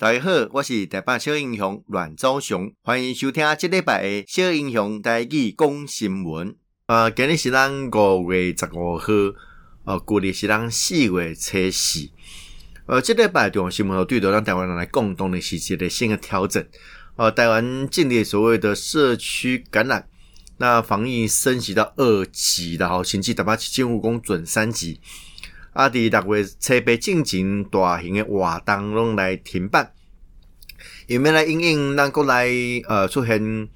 大家好，我是台北小英雄阮昭雄，欢迎收听这礼拜的小英雄台语讲新闻。呃，今日是咱五月十五号，呃，旧历是咱四月初四。呃，这礼拜重要新闻对头让台湾人来共同的是一个新的调整。呃，台湾建立所谓的社区感染，那防疫升级到二级的吼，甚至台北市政府讲准三级。啊！伫六月初八进行大型的活动拢来停办，因为来因应咱国内呃出现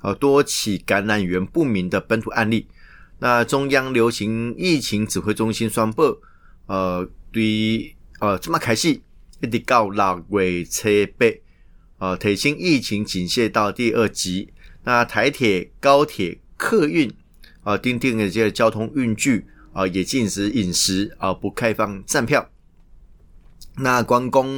呃多起感染源不明的本土案例。那中央流行疫情指挥中心宣布，呃，对呃这么开始一直到六月初八，呃提升疫情警戒到第二级。那台铁、高铁、客运啊，订定的这个交通运具。啊，也禁止饮食啊，不开放站票。那观光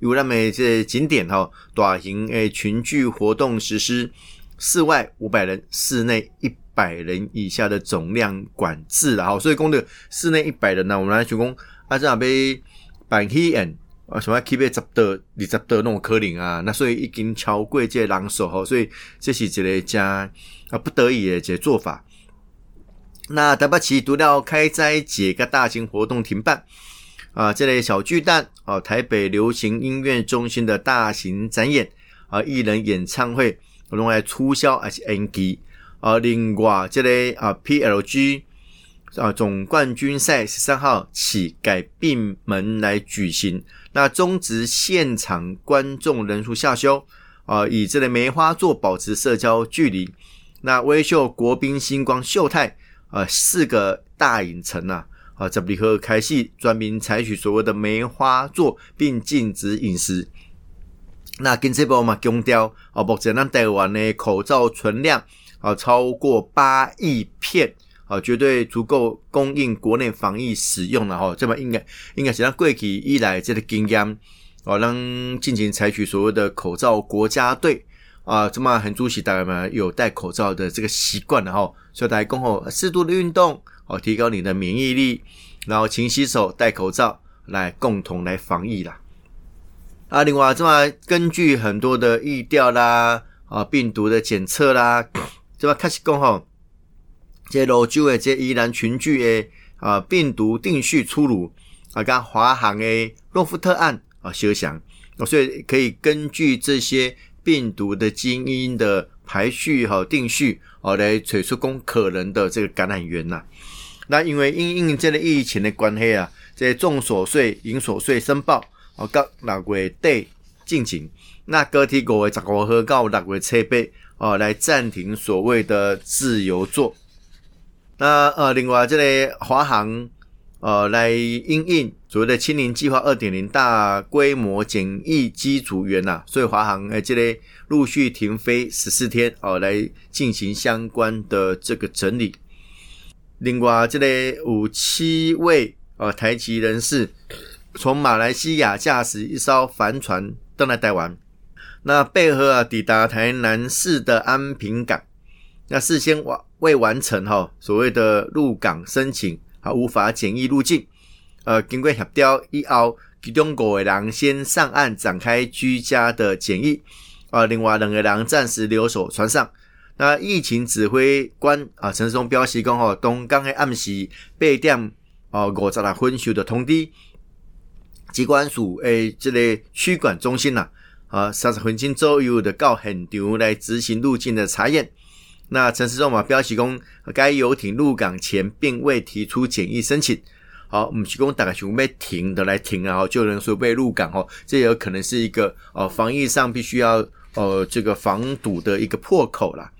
有那么这景点哈，大型诶群聚活动实施，室外五百人，室内一百人以下的总量管制了哈。所以讲的室内一百人呢，我们来就讲啊，这样被办起演啊，什么 keep 十的二十的那种可能啊，那所以已经超过这人数哈，所以这是一个加啊不得已的这做法。那台北市独料开斋节个大型活动停办啊，这类小巨蛋啊，台北流行音乐中心的大型展演啊，艺人演唱会用来促销还是延期啊。另外，这类啊 PLG 啊总冠军赛十三号起改闭门来举行，那终止现场观众人数下修啊，以这类梅花座保持社交距离。那威秀国宾星光秀泰。呃，四个大影城呐，啊，十二号开戏专门采取所谓的梅花座，并禁止饮食。那跟这波嘛强调，啊，目前咱台湾的口罩存量啊超过八亿片，啊，绝对足够供应国内防疫使用了哈。这么应该应该是咱过去以来这个经验，啊，让进行采取所谓的口罩国家队。啊，这么很主席大家嘛有戴口罩的这个习惯了哈，所以大家共好适度的运动哦，提高你的免疫力，然后勤洗手、戴口罩来共同来防疫啦。啊，另外这么根据很多的疫调啦，啊病毒的检测啦，这么开始讲吼，这芦洲的这依然群聚的啊病毒定序出炉啊，跟华航的诺富特案啊相像，所以可以根据这些。病毒的基因的排序和定序哦，来取出供可能的这个感染源呐。那因为因应这个疫情的关系啊，这重所税、营所税申报哦，到六月底进行。那个体五月十五号到六月七八哦，来暂停所谓的自由座。那呃，另外这个华航。呃，来因应所谓的“清零计划二点零”大规模检疫机组员呐，所以华航诶，这类陆续停飞十四天哦，来进行相关的这个整理。另外，这类有七位呃台籍人士从马来西亚驾驶一艘帆船登来台湾，那配合啊抵达台南市的安平港，那事先完未完成哈所谓的入港申请。啊，无法检疫入境，呃，经过协调以后，其中五个人先上岸展开居家的检疫，啊、另外两个人暂时留守船上。那疫情指挥官啊，陈时中表示讲，吼，东港的暗时八点哦五十六分收到通知，机关署诶，这个区管中心呐，啊，三十分钟左右的到现场来执行入境的查验。那陈时中嘛标示讲，该游艇入港前并未提出检疫申请。好，我们提供大概全部被停的来停然后，就能说被入港哦，这有可能是一个呃防疫上必须要呃这个防堵的一个破口啦。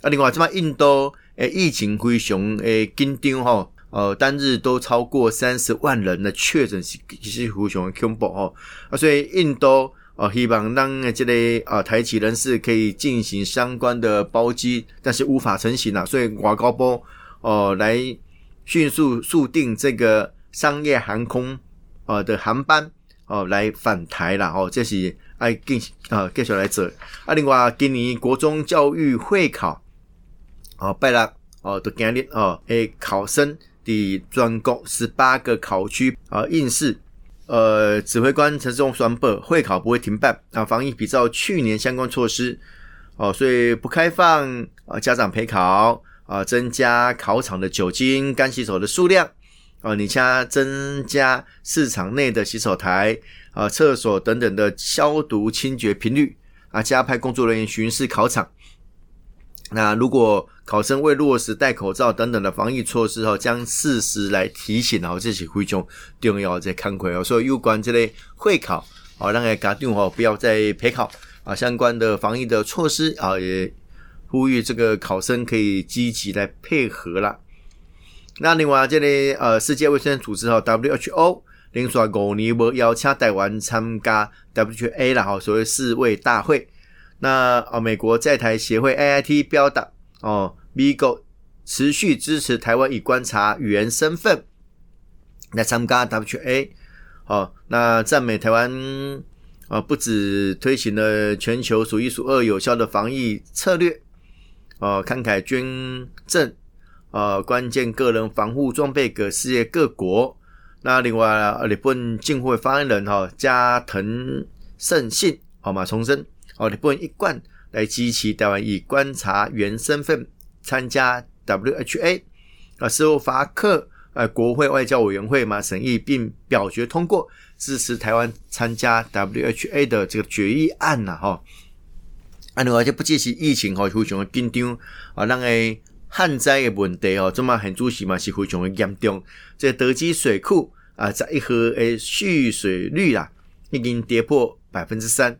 啊，另外这边印度诶疫情灰熊诶紧张哈，呃单日都超过三十万人的确诊是其实非常恐怖哦，啊所以印度。哦，希望让这类啊台企人士可以进行相关的包机，但是无法成行了，所以外交部哦来迅速速定这个商业航空呃的航班哦来返台了哦，这是爱继啊继续来做啊。另外，今年国中教育会考哦拜六哦的今日哦诶考生的全国十八个考区啊应试。呃，指挥官陈时中宣布会考不会停办啊，防疫比照去年相关措施哦，所以不开放啊家长陪考啊，增加考场的酒精干洗手的数量啊，你加增加市场内的洗手台啊、厕所等等的消毒清洁频率啊，加派工作人员巡视考场。那如果考生未落实戴口罩等等的防疫措施后，将适时来提醒哦，这是非常重要的看回哦。所以有关这类会考啊，让家长哦不要再陪考啊，相关的防疫的措施啊，也呼吁这个考生可以积极来配合啦。那另外这里呃，世界卫生组织哈 WHO 连续五年没邀请台湾参加 WHA 啦哈，所谓世卫大会。那哦，美国在台协会 AIT 表达哦，美国持续支持台湾以观察员身份来参加 WHA 哦，那赞美台湾啊，不止推行了全球数一数二有效的防疫策略哦，慷慨捐赠啊，关键个人防护装备给世界各国。那另外，日本近会发言人哈加藤胜信好嘛重申。哦，日本一贯来支持台湾以观察员身份参加 WHA 啊，斯洛伐克呃国会外交委员会嘛审议并表决通过支持台湾参加 WHA 的这个决议案呐哈。啊，另外就不计其疫情哈，非常的紧张啊，那个旱灾的问题哦，这么很主席嘛是非常的严重。这德基水库啊，在一河诶蓄水率啊已经跌破百分之三。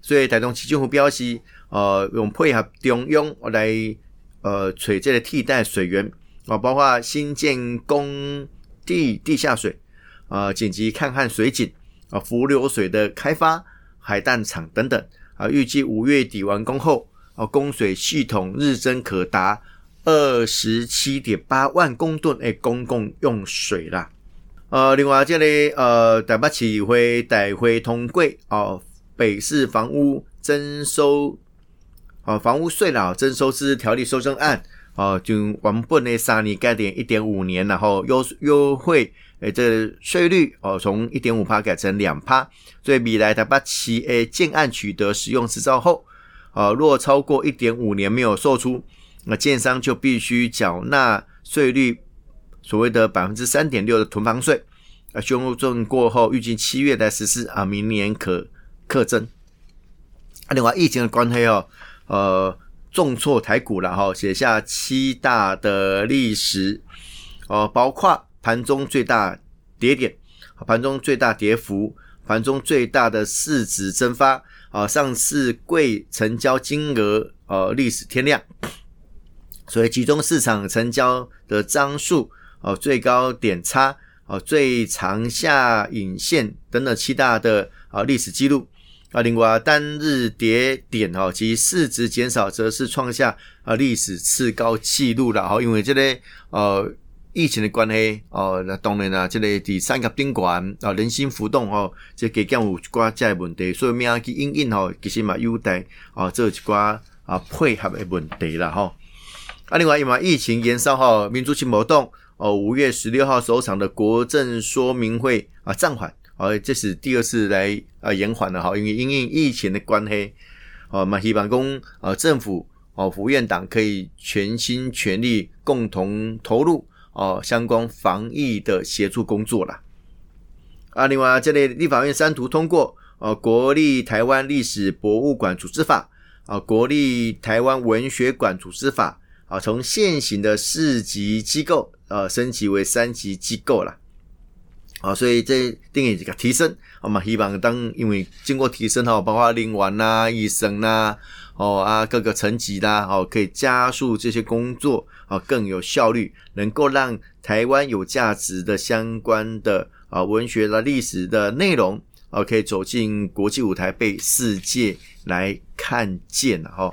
所以台中市政府表示，呃，用配合中央来，呃，取这个替代水源啊，包括新建工地地下水啊，紧急抗旱水井啊，伏流水的开发、海淡厂等等啊，预计五月底完工后啊，供水系统日增可达二十七点八万公吨诶公共用水啦。呃，另外这里呃，台北市会大会通过哦。北市房屋征收啊，房屋税啦，征收之条例修正案啊，就原本的三年改点一点五年，然后优优惠诶，这税率哦，从一点五趴改成两趴。所以未来台北市诶建案取得使用执照后，啊，若超过一点五年没有售出，那建商就必须缴纳税率所谓的百分之三点六的囤房税。啊，修正过后，预计七月来实施啊，明年可。课征，另外疫情的关系哦，呃，重挫台股了哈，写下七大的历史哦，包括盘中最大跌点，盘中最大跌幅，盘中最大的市值蒸发啊，上市柜成交金额呃历史天量，所以集中市场成交的张数哦，最高点差哦，最长下影线等等七大的啊历史记录。啊，另外单日跌点哈及市值减少，则是创下啊历史次高纪录了哈。因为这个呃疫情的关系哦，那当然啦，这个第三级宾馆啊人心浮动哦，这个加有一寡这问题，所以咩啊去因应吼，其实嘛有待啊做一寡啊配合的问题了哈。啊，另外因为疫情延烧哈，民族性活动哦，五月十六号首场的国政说明会啊暂缓。哦，这是第二次来呃延缓了哈，因为因应疫情的关系，哦，嘛希望讲呃政府哦府院党可以全心全力共同投入哦相关防疫的协助工作啦。啊，另外这里立法院三读通过呃国立台湾历史博物馆组织法啊，国立台湾文学馆组织法啊，从现行的四级机构呃升级为三级机构了。啊，所以这定义这个提升，我们希望当因为经过提升哈，包括临完呐、医生呐，哦啊各个层级啦，哦可以加速这些工作，啊更有效率，能够让台湾有价值的相关的啊文学的历史的内容，啊可以走进国际舞台，被世界来看见了哈。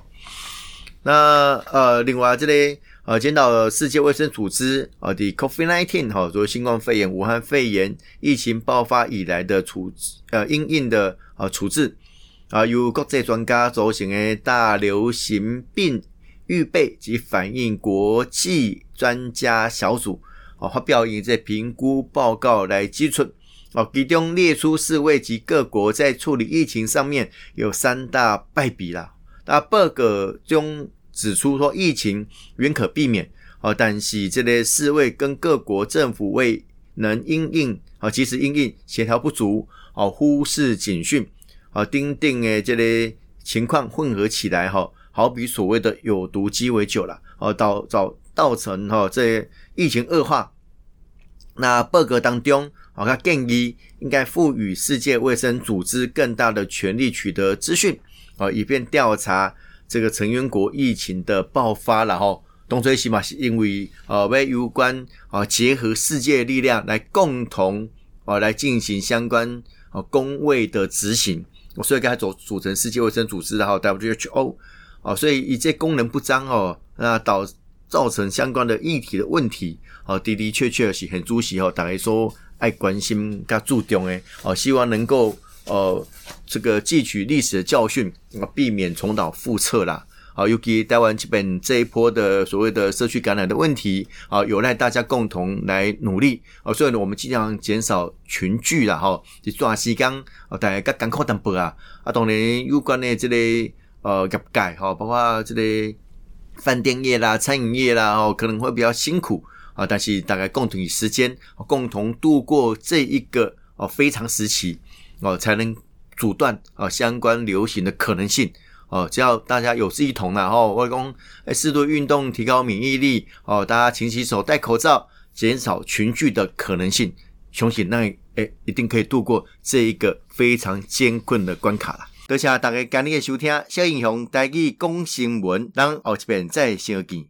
那呃，另外这里。呃，检讨世界卫生组织啊的 COVID-19 哈，作为新冠肺炎、武汉肺炎疫情爆发以来的处呃应应的啊处置啊，由国际专家组成的大流行病预备及反应国际专家小组啊发表以这评估报告来基准哦，其中列出世卫及各国在处理疫情上面有三大败笔啦。那报告中指出说，疫情原可避免，哦，但是这类世卫跟各国政府未能因应，哦，及时因应协调不足，哦，忽视警讯，哦，丁定诶这类情况混合起来，哈，好比所谓的有毒鸡尾酒了，哦，导造造成哈这疫情恶化。那报告当中，哦，他建议应该赋予世界卫生组织更大的权力取得资讯。啊，以便调查这个成员国疫情的爆发，然后东吹西嘛，是因为呃，为有关啊，结合世界力量来共同啊来进行相关啊公卫的执行，所以该组组成世界卫生组织，然后 WHO 啊，所以以这功能不彰哦，那导造成相关的议题的问题，啊的的确确是很主席哦，大家说爱关心加注重诶，哦，希望能够。呃，这个汲取历史的教训，啊，避免重蹈覆辙啦。啊，尤其台湾这边这一波的所谓的社区感染的问题，啊，有赖大家共同来努力。啊，所以呢，我们尽量减少群聚啦，哈，就抓时间，啊，大家赶快淡薄啊。啊，当然有关的这个呃业界，哈，包括这个饭店业啦、餐饮业啦，哦，可能会比较辛苦啊，但是大概共同以时间，共同度过这一个哦非常时期。哦，才能阻断啊相关流行的可能性哦。只要大家有志一同然后外公诶适度运动，提高免疫力哦。大家勤洗手，戴口罩，减少群聚的可能性，相信那诶一定可以度过这一个非常艰困的关卡了。多谢大家今日的收听，小英雄带去讲新闻，等后一遍再相见。